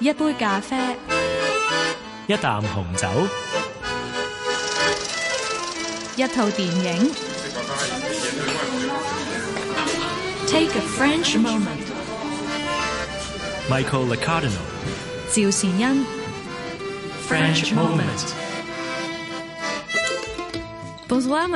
一杯咖啡，一啖紅酒，一套電影。Take a French moment。 Michael Licardino。趙善恩。 French moment。 Bonsoir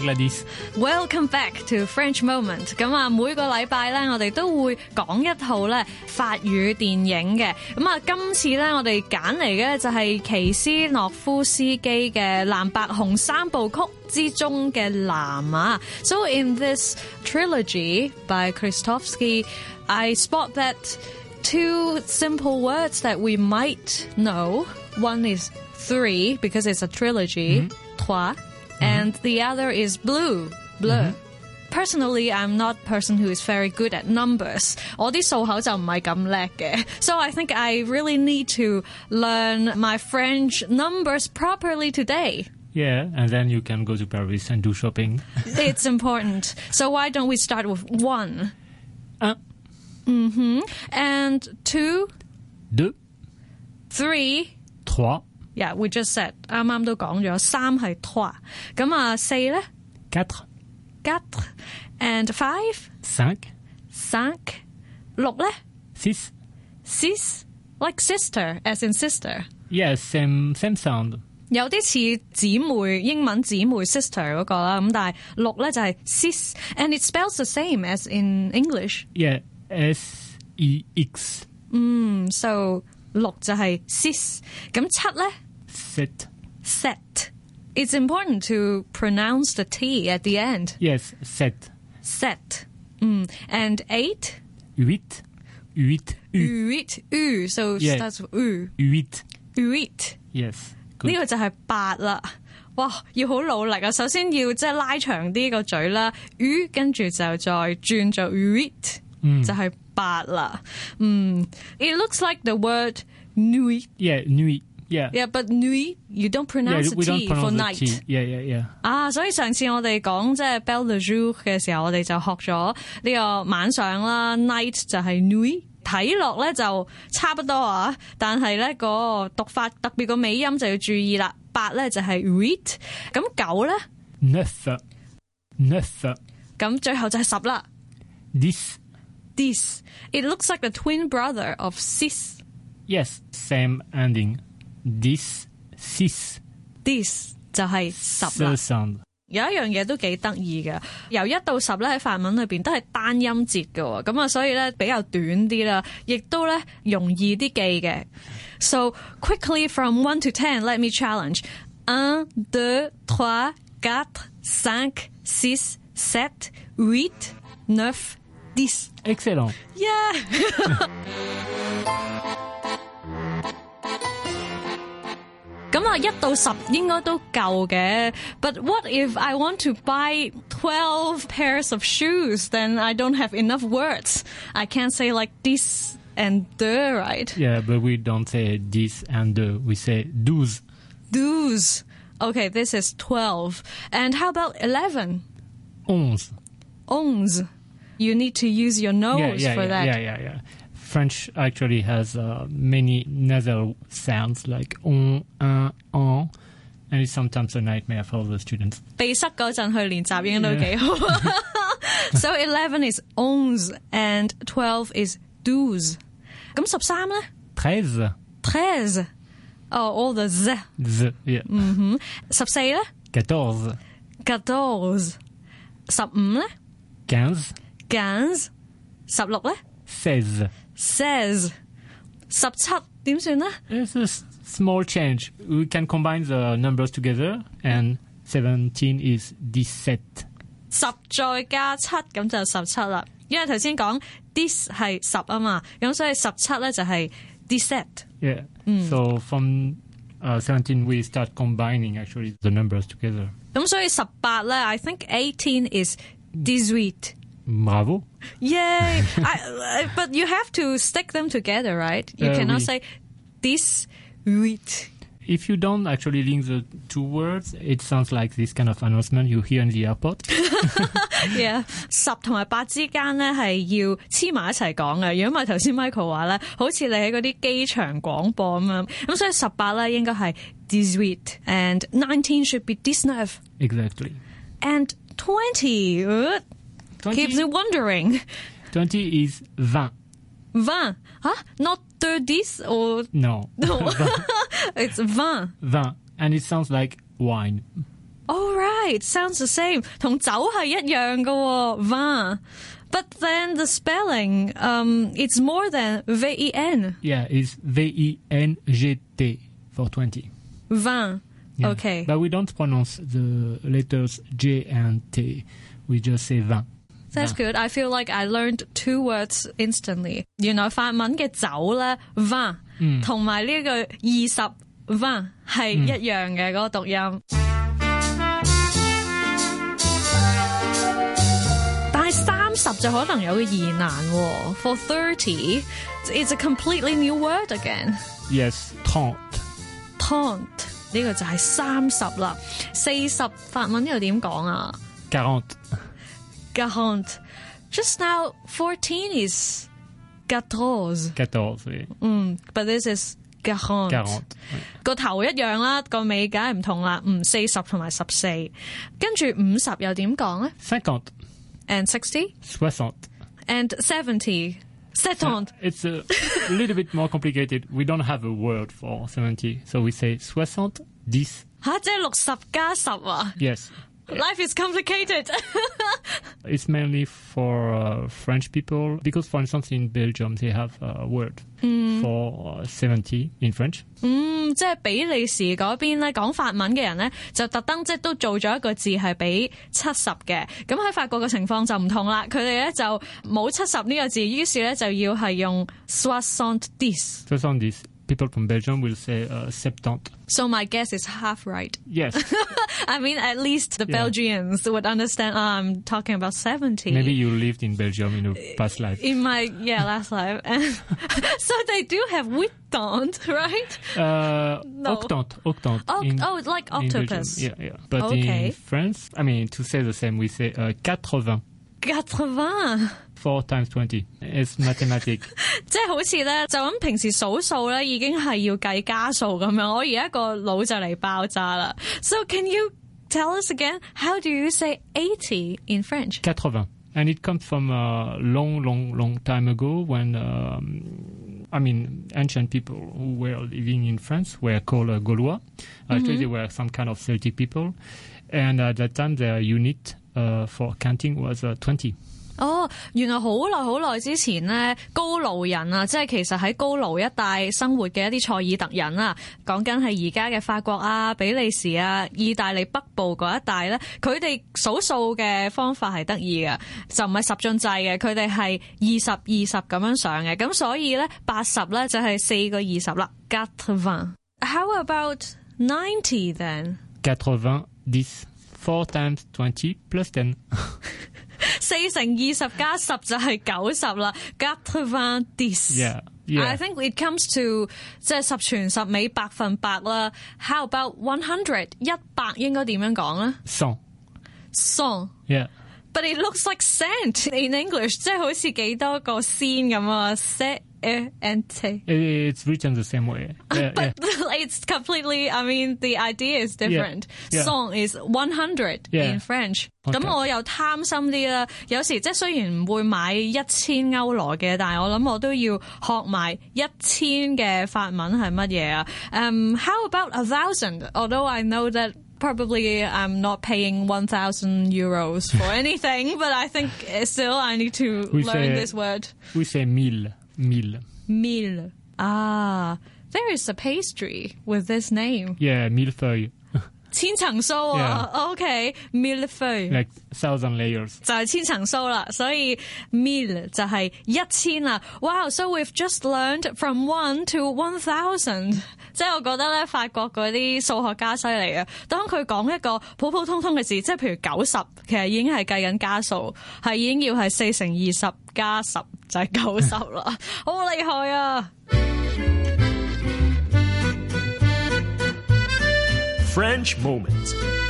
Gladys. Welcome back to French Moment。咁啊，每個禮拜咧，我哋都會講一套咧法語電影嘅。咁啊，今次咧我哋揀嚟嘅就係奇斯諾夫斯基嘅《藍白紅三部曲》之中嘅藍啊。So in this trilogy by Kieślowski, I spot that two simple words that we might know. One is three because it's a trilogy. Mm -hmm. Trois and the other is blue, bleu. Personally, I'm not a person who is very good at numbers. 我啲数口就唔系咁叻嘅。So I think I really need to learn my French numbers properly today. Yeah, and then you can go to Paris and do shopping. It's important. So why don't we start with one? Un, And two, deux, three, trois, yeah, we just said 啱啱都讲咗，三系 trois，咁啊四咧 quatre, quatre and five cinq, cinq，六咧 six. six like sister as in sister， Yeah, same same sound. 有啲似姊妹英文姊妹 sister 嗰个啦，咁但系六咧就系 sis，and it spells the same as in English， Yeah, S E X. 嗯，so 六就系 sis，咁七咧 Sept. set。It's important to pronounce the T at the end. Yes, sept. Set. Mm. And eight, Huit, huit, U. huit, u. So Yeah. starts with u. Huit. Huit. Yes. 呢 Good. 个就系八啦。哇，要好努力啊！首先要即系拉长啲个嘴啦，u 跟住就再转做 huit，、 就係八啦。嗯，It looks like the word nuit. Yeah, nuit. Yeah. Yeah, but nuit you don't Yeah, pronounce we the don't T for pronounce night. the T. Yeah, yeah, yeah. 啊，所以上次我哋講即係 Belle de jour 嘅時候，我哋就學咗呢個晚上啦，night 就係 nuit。睇落咧就差不多啊，但係咧嗰個讀法特別個尾音就要注意啦。八咧就係 huit，咁九咧， Neuf. Neuf. 咁最後就係十啦。 Dix. This it looks like the twin brother of six. Yes, same ending. Dix, six. This 就系十啦 The。sound. 有一样嘢都几得意嘅，由一到十咧喺法文里边都系单音节嘅喎，咁啊所以咧比较短啲啦，亦都咧容易啲记嘅。So quickly from one to ten, let me challenge. Un, deux, trois, quatre, cinq, six, sept, huit, neuf, this. Excellent. Yeah. But what if I want to buy 12 pairs of shoes, then I don't have enough words. I can't say like this and the, right? Yeah, but we don't say this and the, we say douze. Douze. Okay, this is 12. And how about 11? Onze. Onze You need to use your nose yeah, yeah, for yeah, that. yeah, yeah, yeah. French actually has uh, many nasal sounds like on, un, en, and it's sometimes a nightmare for the students. 鼻塞嗰阵去练习应该都几好。so eleven is onze and twelve is douze。咁十三咧 Treize, treize。哦，all the z。 z, yeah. Mm. 十四咧 Quatorze, quatorze。十五咧 quinze, 揀十六咧？says says 十七點算咧？It's a small change. We can combine the numbers together, and seventeen is dix-sept. 十再加七咁就十七啦。因為頭先講 dis 係十啊嘛，咁所以十七咧就係 dix-sept。Yeah. So from Uh, 17 we start combining actually the numbers together. 咁所以十八咧，I think eighteen is 18 Marvel. Yay! I, but you have to stick them together, right? You uh, cannot say this wheat. If you don't actually link the two words, it sounds like this kind of announcement you hear in the airport. yeah. yeah，十同埋八之間咧係要黐埋一齊講嘅。如果唔係頭先 Michael 話咧，好似你喺嗰啲機場廣播咁樣，咁所以十八咧應該係 this wheat and nineteen should be this nerve. Exactly. And twenty. 20, keeps you wondering. 20 is 20. 20, huh? Not 30 or No. no. it's 20. 20. And it sounds like wine. All right, sounds the same. 同酒系一样嘅喎，20. But then the spelling, um, it's more than V-E-N. Yeah, it's V-E-N-G-T for 20. 20. Yeah. Okay. But we don't pronounce the letters J and T. We just say 20. That's good. I feel like I learned two words instantly. 原來法文嘅酒咧 vin 同埋呢個二十 vin 係一樣嘅嗰個讀音。但係三十就可能有個疑難喎。For thirty, it's a completely new word again. Yes, 30. Trente 呢個就係三十啦。四十法文又點講啊？ 40. quarante. Just now, fourteen is quatorze. 14. oui. 嗯，but this is quarante. 40. 个头一样啦，个尾梗系唔同啦。嗯，四十同埋十四，跟住五十又点讲咧50. ？And sixty 60. and seventy. Settante. It's a little bit more complicated. We don't have a word for 70. So we say 60, 10. 吓，即系六十加十啊 Yes. ！Life is complicated 。 It's mainly for uh, French people because, for instance, in Belgium they have a word for uh, 70 in French. 嗯，即系比利时嗰边咧讲法文嘅人咧，就特登即系都做咗一个字系俾七十嘅。咁喺法国嘅情况就唔同啦，佢哋咧就冇七十呢个字，于是咧就要系用 soixante-dix。 70. people from Belgium will say uh, septante. So my guess is half right. Yes. I mean, at least the yeah. Belgians would understand. Oh, I'm talking about seventy. Maybe you lived in Belgium in a past life. In my yeah last life, and so they do have huitante, right? Uh, no. Octante, octante. Oct- in, oh, like octopus. Yeah, yeah. But okay. in France, I mean, to say the same, we say uh, 80. 80. Four times twenty is mathematics. 即系好似咧，就咁平时数数咧，已经系要计加数咁样。我而家个脑就嚟爆炸啦。So can you tell us again how do you say eighty in French? 80 and it comes from a long, long, long time ago when, um, I mean, ancient people who were living in France were called uh, Gaulois. Actually, mm -hmm. they were some kind of Celtic people. And at that time, their unit uh, for counting was uh, 20. 哦，原來好耐好耐之前咧，高盧人啊，即係其實喺高盧一帶生活嘅一啲塞爾特人啊，講緊係而家嘅法國啊、比利時啊、意大利北部嗰一帶咧，佢哋數數嘅方法係得意嘅，就唔係十進制嘅，佢哋係二十二十咁樣上嘅，咁所以咧八十咧就係四個二十啦，quatre-vingts。How about ninety then？ 80, 10. 4 times 20 plus 10. 四乘二十加十就係九十啦，quatre-vingt-dix。 Yeah. I Yeah. think it comes to 即係十全十美百分百啦。How about one hundred？一百應該點樣講咧 100. ？cent。 Yeah. But it looks like cent in English，即係好似幾多個仙咁啊，c e n t。 It's written the same way. Yeah, yeah. But it's completely. I mean, the idea is different. Yeah. Song is one hundred Yeah. in French. Okay. 咁我又贪心啲啦，有时即系虽然唔会买一千欧罗嘅，但系我谂我都要学埋一千嘅法文系乜嘢啊？Um, how about a thousand? Although I know that. Probably I'm not paying 1,000 euros for anything, but I think uh, still I need to We learn say- this word. We say mille. Mille. Mille. Ah, there is a pastry with this name. Yeah, millefeuille. 千层酥啊，OK，mille feuille Like thousand layers. 就系千层酥啦，所以 mille 就系一千啦。Wow, so we've just learned from one to one thousand。 即係我覺得咧，法國嗰啲數學家犀利啊！當佢講一個普普通通嘅字，即係譬如九十，其實已經係計緊加數，係已經要係四乘二十加十就係九十啦，好厲害啊！ French moment.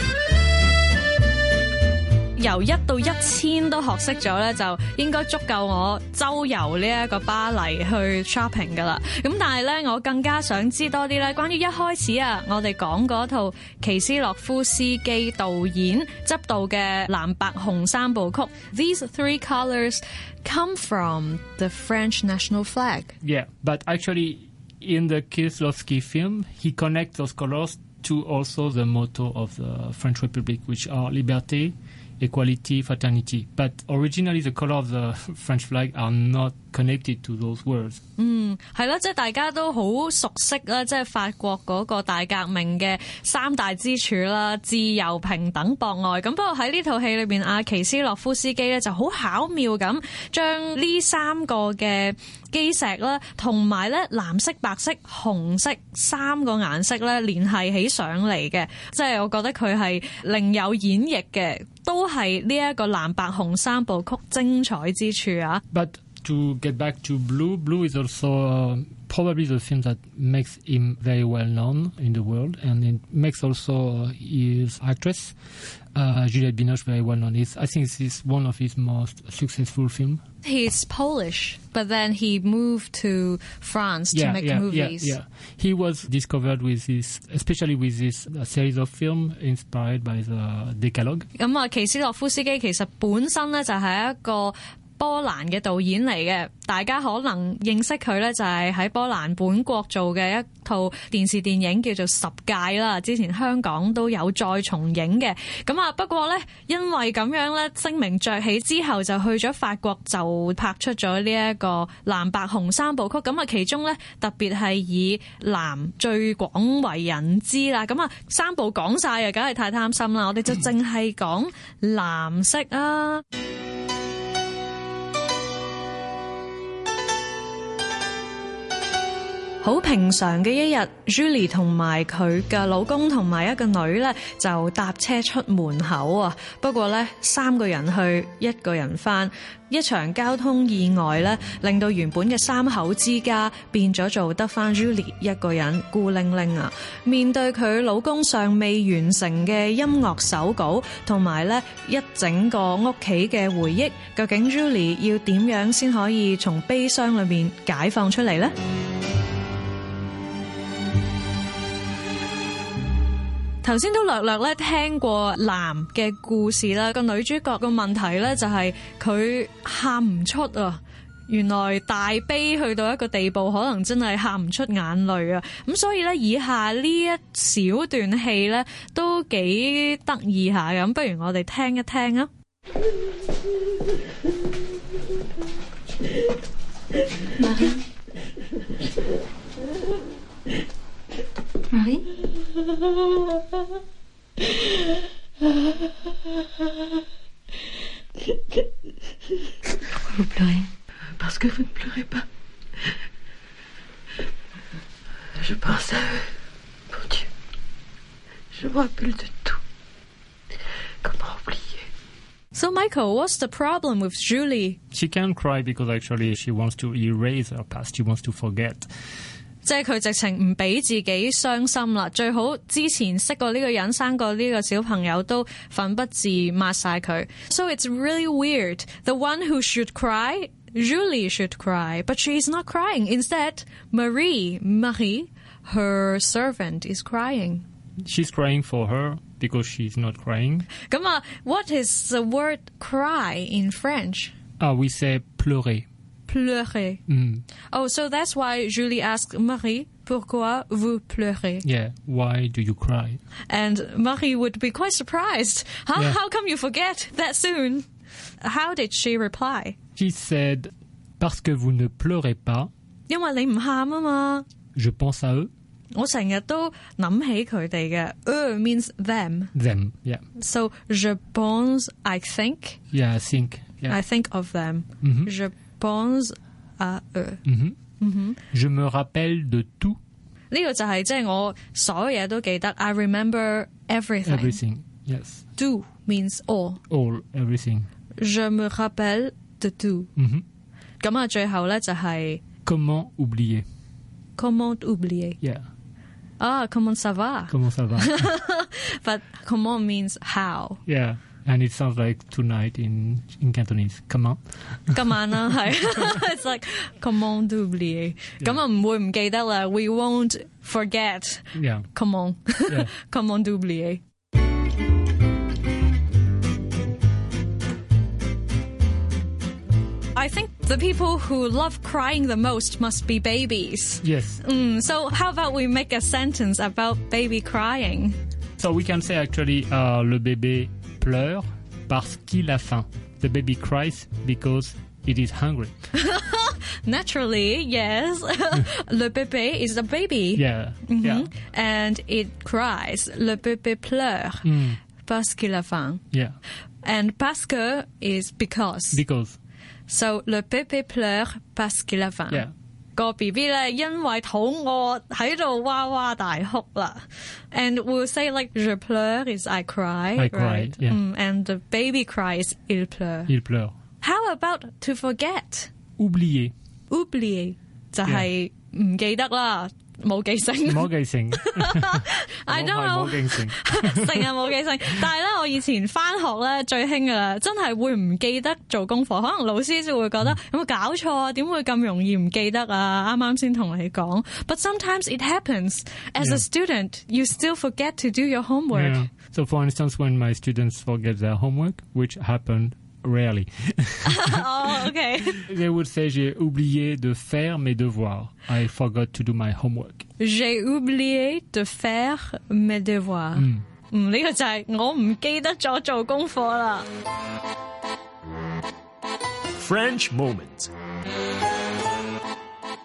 由一到一千都學識咗咧，就應該足夠我周遊呢一個巴黎去 shopping 噶啦。咁但係咧，我更加想知多啲咧，關於一開始啊，我哋講嗰套奇斯洛夫斯基導演執導嘅藍白紅三部曲。These three colors come from the French national flag。 Yeah, but actually, in the Kieslowski film, he connects those colors to also the motto of the French Republic, which are liberté, equality, fraternity. But originally, the color of the French flag are not connected to those words. 嗯，係啦，即係大家都好熟悉啦，即係法國嗰個大革命嘅三大支柱啦，自由、平等、博愛。咁不過喺呢套戲裏邊，阿奇斯洛夫斯基咧就好巧妙咁將呢三個嘅 基石啦，同埋咧藍色、白色、紅色三個顏色咧聯繫起上嚟嘅，即係我覺得佢係另有演繹嘅，都係呢一個藍白紅三部曲精彩之處啊！ But to get back to Blue, Blue is also uh, probably the film that makes him very well known in the world, and it makes also uh, his actress uh, Juliette Binoche very well known. It's, I think this is one of his most successful films. He's Polish, but then he moved to France to make yeah, movies. yeah, yeah. He was discovered with this, especially with this uh, series of film inspired by the Decalogue. 咁啊，奇斯洛夫斯基其实本身咧就系一个 波蘭嘅導演嚟嘅，大家可能認識佢咧就係喺波蘭本國做嘅一套電視電影叫做《十戒》啦，之前香港都有再重映嘅。咁啊，不過咧因為咁樣咧聲名鵲起之後，就去咗法國就拍出咗呢一個藍白紅三部曲。咁啊，其中咧特別係以藍最廣為人知啦。咁啊，三部講晒啊，梗係太貪心啦。我哋就淨係講藍色啊。 好平常嘅一日，Julie 同埋佢嘅老公同埋一個女咧就搭車出門口啊。不過咧，三個人去，一個人返，一場交通意外咧，令到原本嘅三口之家變咗做得返 Julie 一個人孤零零啊。面對佢老公尚未完成嘅音樂手稿，同埋咧一整個屋企嘅回憶，究竟 Julie 要點樣先可以從悲傷裏面解放出嚟呢？ 頭先都略略咧聽過藍嘅故事啦，個女主角個問題咧就係佢喊唔出啊！原來大悲去到一個地步，可能真係喊唔出眼淚啊！咁所以咧，以下呢一小段戲咧都幾得意下嘅，咁不如我哋聽一聽啊！ Marie Pourquoi vous pleurez Parce que vous ne pleurez pas. Je pense à eux. Mon Dieu. Je me rappelle de tout. Comment oublier So Michael, what's the problem with Julie？She can't cry because actually she wants to erase her past. She wants to forget. 即系佢直情唔俾自己伤心啦，最好之前识过呢个人、生过呢个小朋友都奋不自抹晒佢。So it's really weird. The one who should cry, Julie should cry, but she is not crying. Instead, Marie, Marie, her servant is crying. She's crying for her because she's not crying. 咁啊，what is the word cry in French? Ah, we say pleurer. Pleurer. Mm. Oh, so that's why Julie asked Marie, pourquoi vous pleurez? Yeah. Why do you cry? And Marie would be quite surprised. Huh? Yeah. How come you forget that soon? How did she reply? She said, parce que vous ne pleurez pas, 因为你唔喊啊嘛， je pense à eux, 我成日都谂起佢哋嘅。eux means them. them. Yeah. So je pense, I think, Yeah, I think. Yeah. I think of them. Mhm. Je pense à eux. Mhm. Mm-hmm. Je me rappelle de tout, 呢个就系即系我所有嘢都记得。I remember everything. everything. Yes. Do means all. All, everything. Je me rappelle de tout. Mhm. 咁啊，最后咧就系 Comment oublier? comment oublier。 Yeah. 啊，comment ça va？ Comment ça va? But comment means how？ yeah. And it sounds like tonight in, in Cantonese. Comment? 今晚啦，系，it's like comment d'oublier，咁啊唔会唔记得啦，we won't forget Yeah. comment Yeah. comment d'oublier。I think the people who love crying the most must be babies. yes. Mm, so how about we make a sentence about baby crying? So we can say actually uh, le bébé pleure parce qu'il a faim. The baby cries because it is hungry. Naturally, yes. Le bébé is a baby. Yeah. Yeah. And it cries. Le bébé pleure Mm. parce qu'il a faim. Yeah. And parce que is because. Because. so le bébé pleure parce qu'il a faim. Yeah. 個 B B 咧，因為肚餓喺度哇哇大哭啦。And we'll say like je pleure is I cry, I cry, right? yeah. Mm, and the baby cries il pleure. Il pleure. How about to forget? Oublier. oublier 就係唔記得啦， 冇记性。冇记性。 I don't 我系 know 冇记性。成日冇记性，但系咧，我以前翻学咧最兴噶啦，真系会唔记得做功课，可能老师就会觉得有冇搞错啊？点会咁容易唔记得啊？啱啱先同你讲，but sometimes it happens as a Yeah. student, you still forget to do your homework. Yeah. So, for instance, when my students forget their homework, which happened rarely, 哦，OK， they would say j'ai oublié de faire mes devoirs. I forgot to do my homework. j'ai oublié de faire mes devoirs。嗯，呢个就系我唔记得咗做功课啦。 French moment.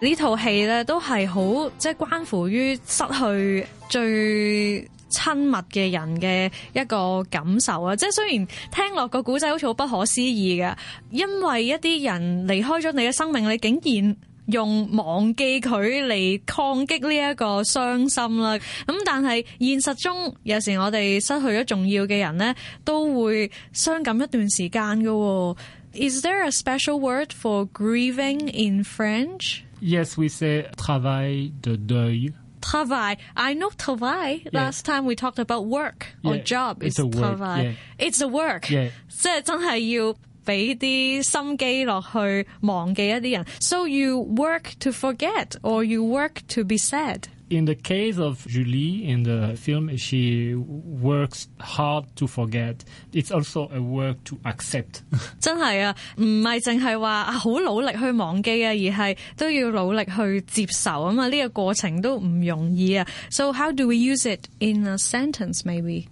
呢套戏咧都系好即系关乎于失去最 親密嘅人嘅一個感受啊！即係雖然聽落個古仔好似好不可思議嘅，因為一啲人離開咗你嘅生命，你竟然用忘記佢嚟抗擊呢一個傷心啦。咁但係現實中有時我哋失去咗重要嘅人咧，都會傷感一段時間嘅喎。Is there a special word for grieving in French? Yes, we say travail de deuil. Travail. I know travail. Yeah. Last time we talked about work or Yeah, job. it's It's a work, travail. yeah. It's a work. Yeah. 即系真系要俾啲心机落去忘记一啲人。So you work to forget or you work to be sad. In the case of Julie in the film, she works hard to forget. It's also a work to accept. 真系啊，唔系净系话啊好努力去忘记啊，而系都要努力去接受啊嘛。呢、个过程都唔容易啊。So how do we use it in a sentence maybe?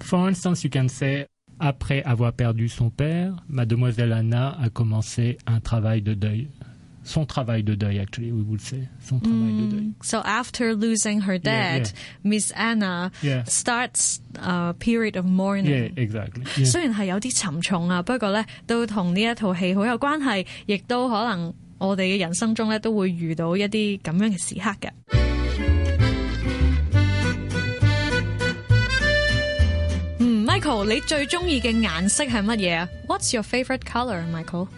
For instance, you can say après avoir perdu son père, mademoiselle Anna a commencé un travail de deuil. Son travail de deuil, actually, we would say. Son travail de deuil. So after losing her dad, yeah. Miss Anna Yeah. starts a period of mourning. Yeah, exactly. Yeah. 虽然系有啲沉重啊，不过咧都同呢一套戏好有关系，亦都可能我哋嘅人生中咧都会遇到一啲咁样嘅时刻嘅。嗯，Michael，你最中意嘅颜色系乜嘢啊？What's your favorite color, Michael?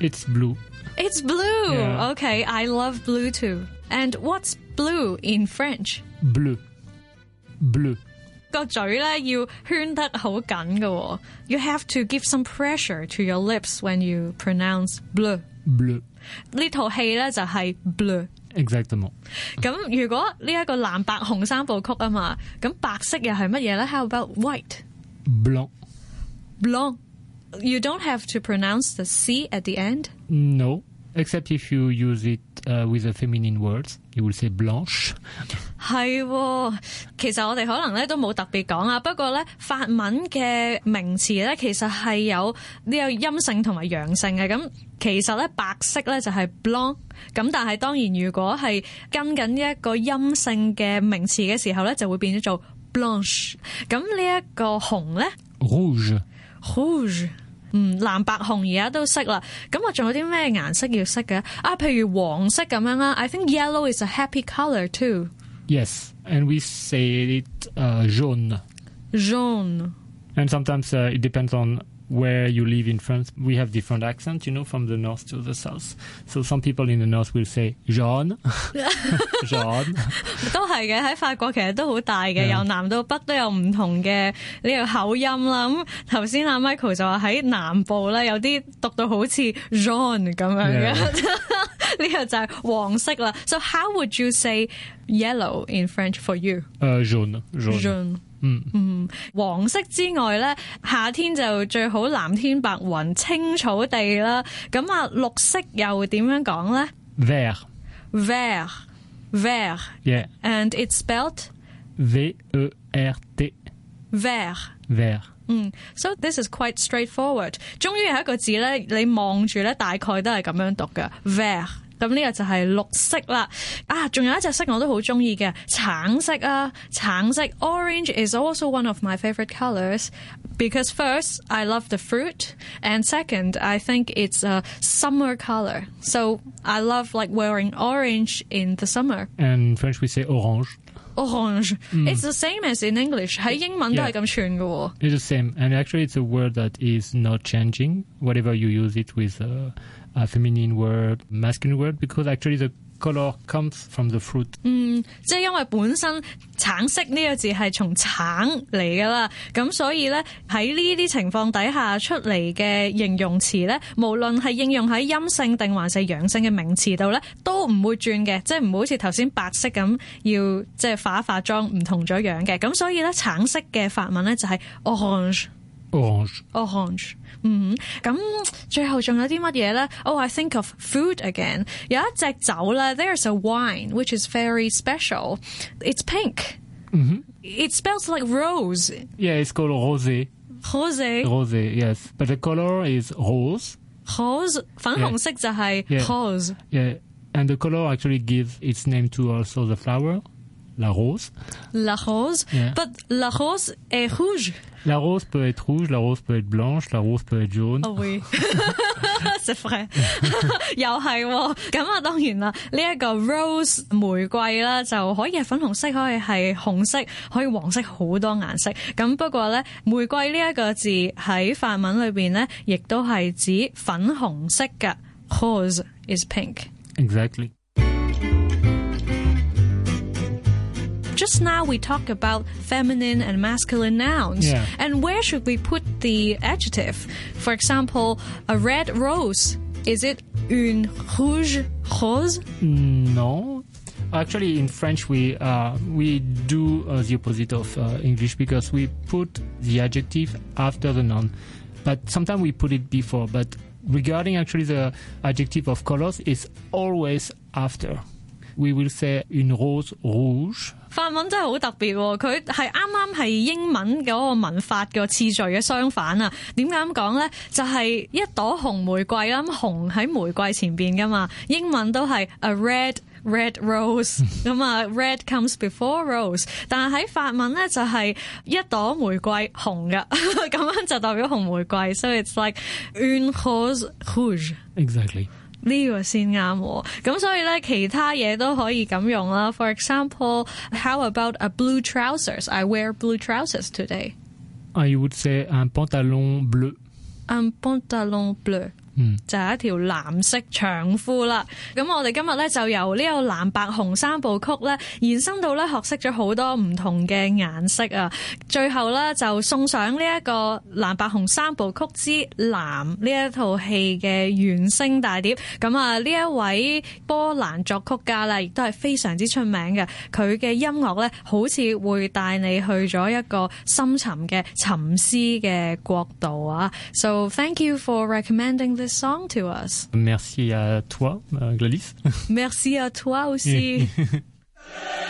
It's blue. It's blue. Yeah. Okay, I love blue too. And what's blue in French? Bleu. Bleu. 个嘴咧要圈得好紧嘅喎，you have to give some pressure to your lips when you pronounce bleu。 Bleu. 呢套戏咧就系 bleu。 Exactement. 咁如果呢一个蓝白红三部曲啊嘛，咁白色又系乜嘢咧？How about white? Blanc. Blanc. You don't have to pronounce the C at the end. No. Except if you use it uh, with a feminine words. You will say blanche. 系喎，其实我哋可能咧都冇特别讲啊。不过咧，法文嘅名词咧其实系有呢个阴性同埋阳性嘅。咁其实咧白色咧就系 blanc，咁但系当然如果系跟紧呢一个阴性嘅名词嘅时候咧，就会变咗做 blanche。咁呢一个红咧 Rouge. rouge。嗯，蓝白红而家都识啦，咁我仲有啲咩颜色要识嘅啊？譬如黄色咁样啦，I think yellow is a happy color too。 Yes. And we say it uh, jaune. jaune。 And sometimes uh, it depends on where you live in France, we have different accents, you know, from the north to the south. So some people in the north will say jaune, jaune. 都系嘅，喺法国其实都好大嘅， Yeah. 由南到北都有唔同嘅呢个口音啦。咁头先阿 Michael 就话喺南部咧有啲读到好似 jaune 咁样嘅， 呢個就係黃色啦。So how would you say yellow in French for you？ Euh, jaune, jaune. jaune 嗯嗯，黃色之外咧，夏天就最好藍天白雲、青草地啦。咁啊，綠色又點樣講咧 Vert, ？vert vert yeah. and it's spelled V-E-R-T, vert。 vert. 嗯，so this is quite straightforward。终于有一个字咧，你望住咧，大概都系咁样读嘅 vert。咁呢个就系绿色啦。啊，仲有一只色我都好中意嘅，橙色啊，橙色 orange is also one of my favorite colors because first I love the fruit and second I think it's a summer color. So I love like wearing orange in the summer. And in French we say orange. Orange. It's the same as in English. 喺英文都系 Yeah. 咁串嘅喎。 It's the same, and actually, it's a word that is not changing. Whatever you use it with a, a feminine word, masculine word, because actually the color comes from the fruit. 嗯，即係因為本身橙色呢個字係從橙嚟噶啦，咁所以咧喺呢啲情況底下出嚟嘅形容詞咧，無論係應用喺陰性定還是陽性嘅名詞度咧，都唔會轉嘅，即係唔會好似頭先白色咁要即係化一化妝唔同咗樣嘅，咁所以咧橙色嘅法文咧就係 orange。 Orange. orange。嗯，咁最后仲有啲乜嘢咧？Oh, I think of food again。有一只酒咧，there's a wine which is very special. It's pink. It smells like rose. Yeah, it's called rosé. Rose, Rosé, yes. But the color is rose. rose，粉红色就系 Yeah. rose。 Yeah, and the color actually gives its name to also the flower, la rose. La rose, Yeah. but la rose est rouge. La rose peut être rouge, la rose peut être blanche, la rose peut être jaune. Oh oui, c'est vrai，又係喎咁啊！當然啦，呢、一個 rose 玫瑰啦，就可以係粉紅色，可以係紅色，可以黃色，好多顏色。咁不過咧，玫瑰呢一個字喺法文裏邊咧，亦都係指粉紅色嘅。Rose is pink。 Exactly. Just now we talked about feminine and masculine nouns. Yeah. And where should we put the adjective? For example, a red rose. Is it une rouge rose? No. Actually, in French, we uh, we do uh, the opposite of uh, English because we put the adjective after the noun, but sometimes we put it before. But regarding actually the adjective of colors, it's always after. We will say une rose rouge. 法文真係好特別喎，佢係啱啱係英文嗰個文法個次序嘅相反啊！點解咁講咧？就係、一朵紅玫瑰啦，咁紅喺玫瑰前邊噶嘛，英文都係 a red red rose 咁啊，red comes before rose，但係喺法文咧就係一朵玫瑰紅嘅，咁樣就代表紅玫瑰，so it's like une rose rouge。 Exactly. 呢個先啱喎，咁所以咧其他嘢都可以咁用啦。For example, how about a blue trousers? I wear blue trousers today. I would say un pantalon bleu. Un pantalon bleu. 嗯就係一條藍色長褲啦。咁我哋今日咧就由呢個藍白紅三部曲咧延伸到咧學識咗好多唔同嘅顏色啊。最後咧就送上呢一個藍白紅三部曲之藍呢一套戲嘅原聲大碟。咁啊呢一位波蘭作曲家啦，亦都係非常之出名嘅。佢嘅音樂咧好似會帶你去咗一個深沉嘅沉思嘅國度啊。So thank you for recommending this song to us. Merci à toi, euh, Gladys. Merci à toi aussi.